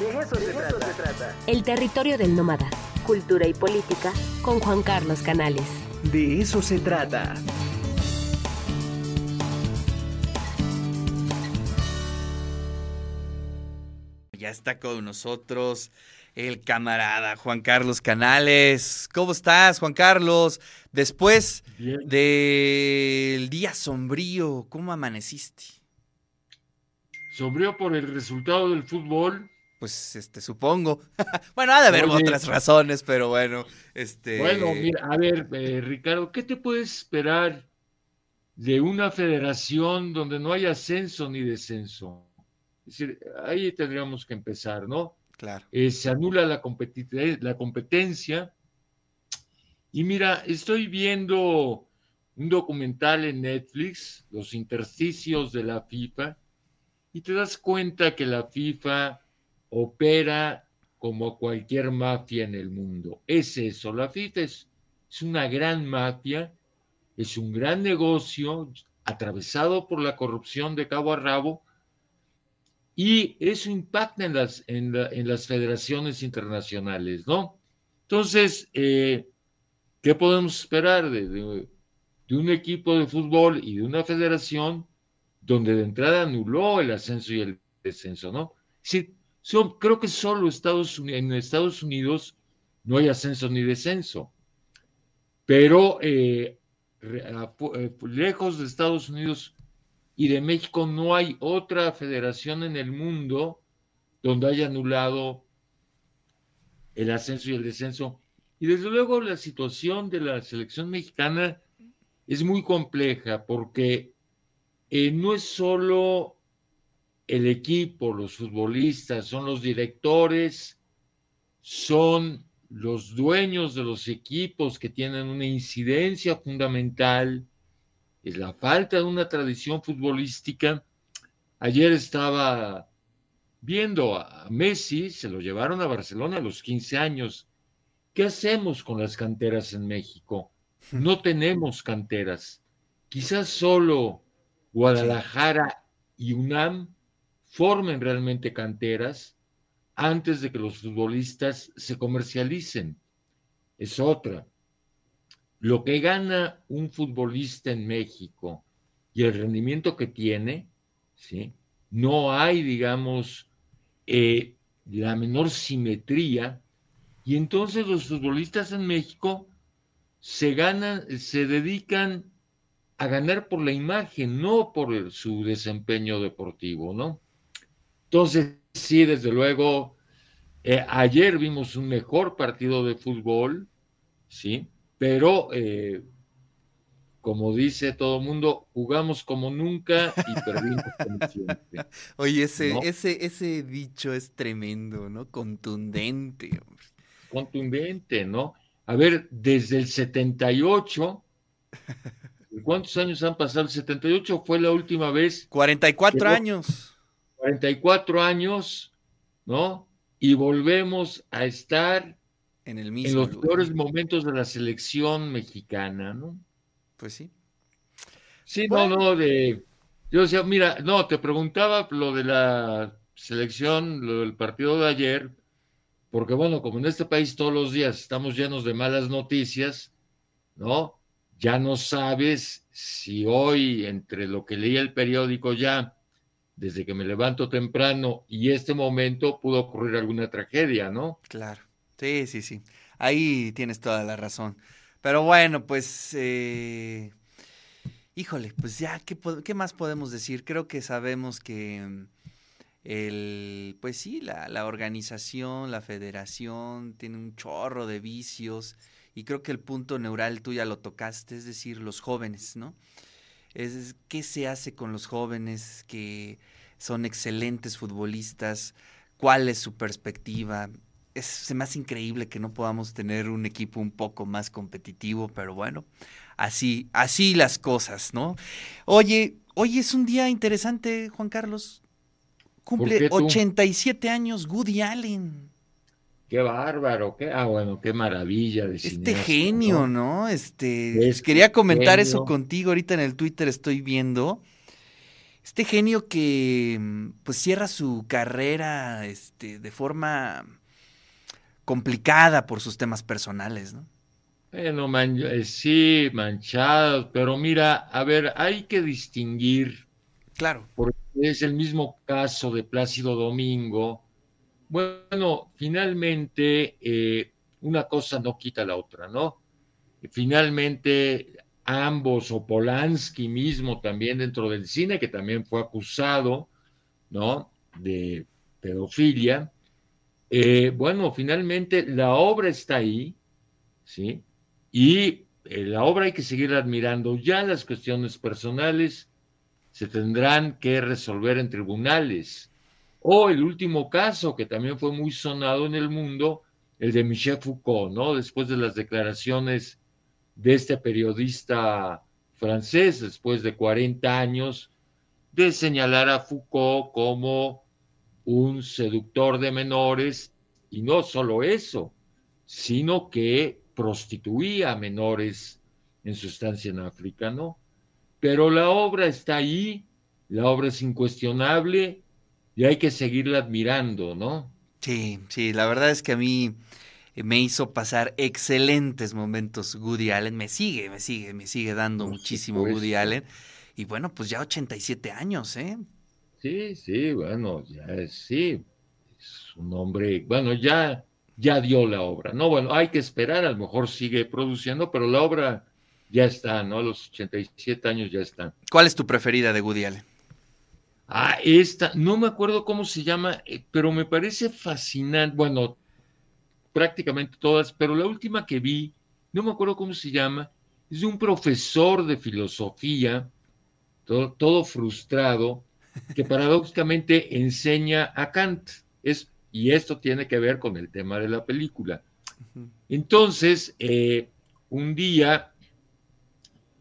De eso, se, trata. se trata. El territorio del nómada. Cultura y política con Juan Carlos Canales. De eso se trata. Ya está con nosotros el camarada Juan Carlos Canales. ¿Cómo estás, Juan Carlos? Después del día sombrío, ¿cómo amaneciste? Sombrío por el resultado del fútbol pues este supongo. bueno, ha de haber otras razones, pero bueno, este Bueno, mira, a ver, eh, Ricardo, ¿qué te puedes esperar de una federación donde no hay ascenso ni descenso? Es decir, ahí tendríamos que empezar, ¿no? Claro. Eh, se anula la, la competencia. Y mira, estoy viendo un documental en Netflix, Los intersticios de la FIFA, y te das cuenta que la FIFA opera como cualquier mafia en el mundo. Es eso, la FIFA es, una gran mafia, es un gran negocio atravesado por la corrupción de cabo a rabo y eso impacta en las, en, las federaciones internacionales, ¿no? Entonces, eh, ¿qué podemos esperar de, de, un equipo de fútbol y de una federación donde de entrada anuló el ascenso y el descenso, ¿no? Sí, creo que solo Estados Unidos, en Estados Unidos no hay ascenso ni descenso, pero eh, eh, lejos de Estados Unidos y de México no hay otra federación en el mundo donde haya anulado el ascenso y el descenso. Y desde luego la situación de la selección mexicana es muy compleja porque eh, no es solo el equipo, los futbolistas, son los directores, son los dueños de los equipos que tienen una incidencia fundamental, es la falta de una tradición futbolística. Ayer estaba viendo a Messi, se lo llevaron a Barcelona a los 15 años. ¿Qué hacemos con las canteras en México? No tenemos canteras. Quizás solo Guadalajara y UNAM formen realmente canteras antes de que los futbolistas se comercialicen. Es otra. Lo que gana un futbolista en México y el rendimiento que tiene, ¿sí? no hay, digamos, eh, la menor simetría. Y entonces los futbolistas en México se ganan, se dedican a ganar por la imagen, no por su desempeño deportivo, ¿no? Entonces, sí, desde luego, eh, ayer vimos un mejor partido de fútbol, sí, pero eh, como dice todo el mundo, jugamos como nunca y perdimos como siempre. Oye, ese, ese, ese dicho es tremendo, ¿no? Contundente. Contundente, ¿no? A ver, desde el 78, ¿cuántos años han pasado? El 78 fue la última vez. 44 años. 44 años, ¿no? Y volvemos a estar en, el mismo en los peores momentos de la selección mexicana, ¿no? Pues sí. Sí, no, no, de... Yo decía, mira, no, te preguntaba lo de la selección, lo del partido de ayer, porque bueno, como en este país todos los días estamos llenos de malas noticias, ¿no? Ya no sabes si hoy, entre lo que leía el periódico ya desde que me levanto temprano y este momento pudo ocurrir alguna tragedia, ¿no? Claro, sí, sí, sí. Ahí tienes toda la razón. Pero bueno, pues, eh, híjole, pues ya, ¿qué, ¿qué, más podemos decir? Creo que sabemos que el, pues sí, la, la organización, la federación tiene un chorro de vicios y creo que el punto neural tú ya lo tocaste, es decir, los jóvenes, ¿no? Es qué se hace con los jóvenes que son excelentes futbolistas, cuál es su perspectiva. Es, se me hace increíble que no podamos tener un equipo un poco más competitivo, pero bueno, así, así las cosas, ¿no? Oye, hoy es un día interesante, Juan Carlos. Cumple 87 años Woody Allen. Qué bárbaro, qué, ah, bueno, qué maravilla de Este genio, ¿no? Este, quería comentar eso contigo, ahorita en el Twitter estoy viendo. este genio que mm, pues cierra su carrera este, de forma complicada por sus temas personales, ¿no? Bueno, man, eh, sí, manchados, pero mira, a ver, hay que distinguir, Claro. porque es el mismo caso de Plácido Domingo. Bueno, finalmente eh, una cosa no quita la otra, ¿no? Finalmente ambos, o Polanski mismo también dentro del cine, que también fue acusado, ¿no? De pedofilia. Eh, bueno, finalmente la obra está ahí, ¿sí? Y eh, la obra hay que seguir admirando. Ya las cuestiones personales se tendrán que resolver en tribunales. O el último caso, que también fue muy sonado en el mundo, el de Michel Foucault, ¿no? Después de las declaraciones de este periodista francés, después de 40 años, de señalar a Foucault como un seductor de menores, y no solo eso, sino que prostituía a menores en su estancia en África, ¿no? Pero la obra está ahí, la obra es incuestionable y hay que seguirla admirando, ¿no? Sí, sí, la verdad es que a mí eh, me hizo pasar excelentes momentos Woody Allen, me sigue, me sigue, me sigue dando muchísimo supuesto. Woody Allen. Y bueno, pues ya 87 años, ¿eh? Sí, sí, bueno, ya es, sí, es un hombre, bueno, ya, ya dio la obra, ¿no? Bueno, hay que esperar, a lo mejor sigue produciendo, pero la obra ya está, ¿no? Los 87 años ya están. ¿Cuál es tu preferida de Woody Allen? Ah, esta, no me acuerdo cómo se llama, eh, pero me parece fascinante, bueno, prácticamente todas, pero la última que vi, no me acuerdo cómo se llama, es de un profesor de filosofía, todo, todo frustrado, que paradójicamente enseña a Kant. Es, y esto tiene que ver con el tema de la película. Entonces, eh, un día,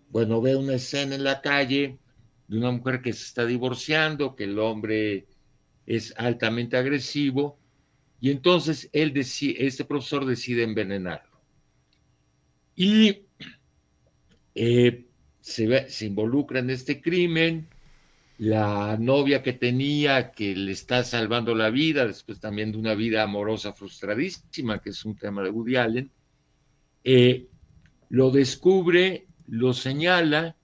bueno, ve una escena en la calle de una mujer que se está divorciando, que el hombre es altamente agresivo, y entonces él deci- este profesor decide envenenarlo. Y eh, se involucra en este crimen, la novia que tenía que le está salvando la vida, después también de una vida amorosa frustradísima, que es un tema de Woody Allen, eh, lo descubre, lo señala,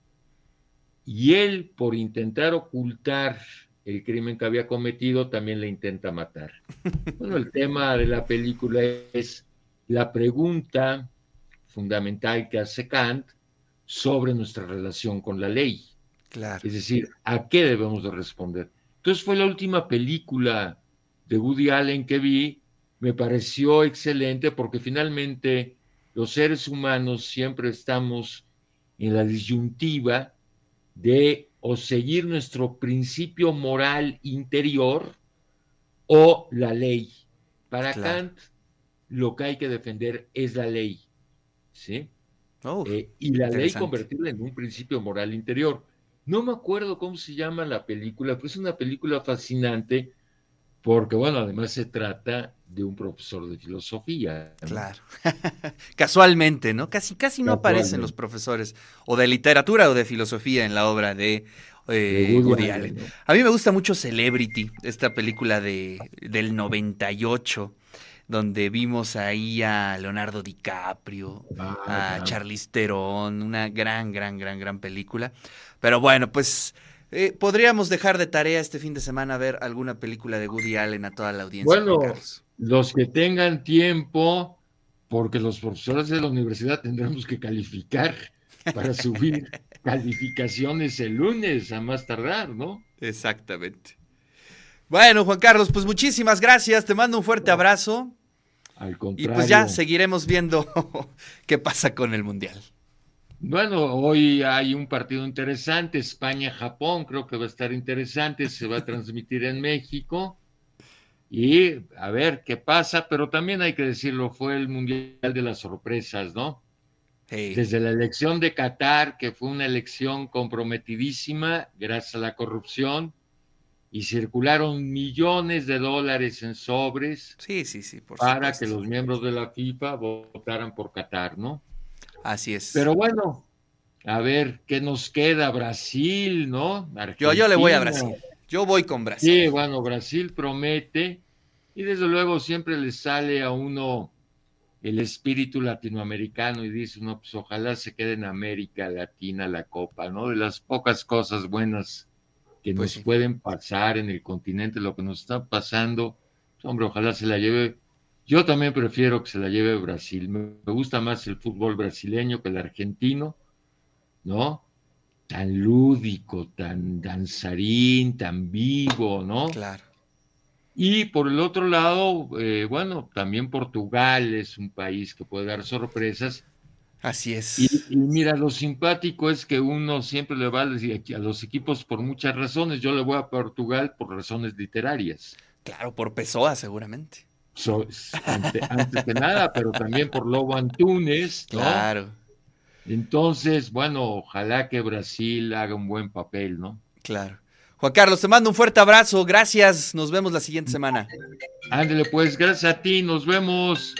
y él, por intentar ocultar el crimen que había cometido, también le intenta matar. Bueno, el tema de la película es la pregunta fundamental que hace Kant sobre nuestra relación con la ley. Claro. Es decir, ¿a qué debemos de responder? Entonces fue la última película de Woody Allen que vi, me pareció excelente porque finalmente los seres humanos siempre estamos en la disyuntiva de o seguir nuestro principio moral interior o la ley. Para Claro. Kant, lo que hay que defender es la ley. ¿Sí? Oh, Eh, y la ley convertirla en un principio moral interior. No me acuerdo cómo se llama la película, pero es una película fascinante porque, bueno, además se trata de un profesor de filosofía. ¿no? Claro. Casualmente, ¿no? Casi, casi no aparecen los profesores o de literatura o de filosofía en la obra de, eh, Woody Allen. A mí me gusta mucho Celebrity, esta película de, del 98, donde vimos ahí a Leonardo DiCaprio, Ah, a. Charlize Theron, una gran, gran, gran, gran película. Pero bueno, pues eh, podríamos dejar de tarea este fin de semana ver alguna película de Woody Allen a toda la audiencia. Bueno. Los que tengan tiempo, porque los profesores de la universidad tendremos que calificar para subir calificaciones el lunes a más tardar, ¿no? Exactamente. Bueno, Juan Carlos, pues muchísimas gracias. Te mando un fuerte abrazo. Al Y contrario. pues ya seguiremos viendo qué pasa con el Mundial. Bueno, hoy hay un partido interesante, España-Japón, creo que va a estar interesante, se va a transmitir en México. Y a ver qué pasa, pero también hay que decirlo, fue el Mundial de las Sorpresas, ¿no? Desde la elección de Qatar, que fue una elección comprometidísima gracias a la corrupción, y circularon millones de dólares en sobres sí, sí, sí, por para que los miembros de la FIFA votaran por Qatar, ¿no? Así es. Pero bueno, A ver, ¿qué nos queda? Brasil, ¿no? Yo, yo le voy a. Brasil. Yo voy con Brasil. Sí, bueno, Brasil promete y desde luego siempre le sale a uno el espíritu latinoamericano y dice uno, pues ojalá se quede en América Latina la Copa, ¿no? De las pocas cosas buenas que Pues nos sí. pueden pasar en el continente, lo que nos está pasando, pues, hombre, ojalá se la lleve. Yo también prefiero que se la lleve Brasil. Me gusta más el fútbol brasileño que el argentino, ¿no? Tan lúdico, tan danzarín, tan vivo, ¿no? Claro. Y por el otro lado, eh, bueno, también Portugal es un país que puede dar sorpresas. Así es. Y, y mira, lo simpático es que uno siempre le va a, decir a los equipos por muchas razones. Yo le voy a Portugal por razones literarias. Claro, por Pessoa, seguramente. So- ante- antes que nada, pero también por Lobo Antunes, ¿no? Claro, Entonces, bueno, ojalá que Brasil haga un buen papel, ¿no? claro. Juan Carlos, te mando un fuerte abrazo. Gracias. Nos vemos la siguiente semana. Ándale, pues, gracias a ti, nos vemos.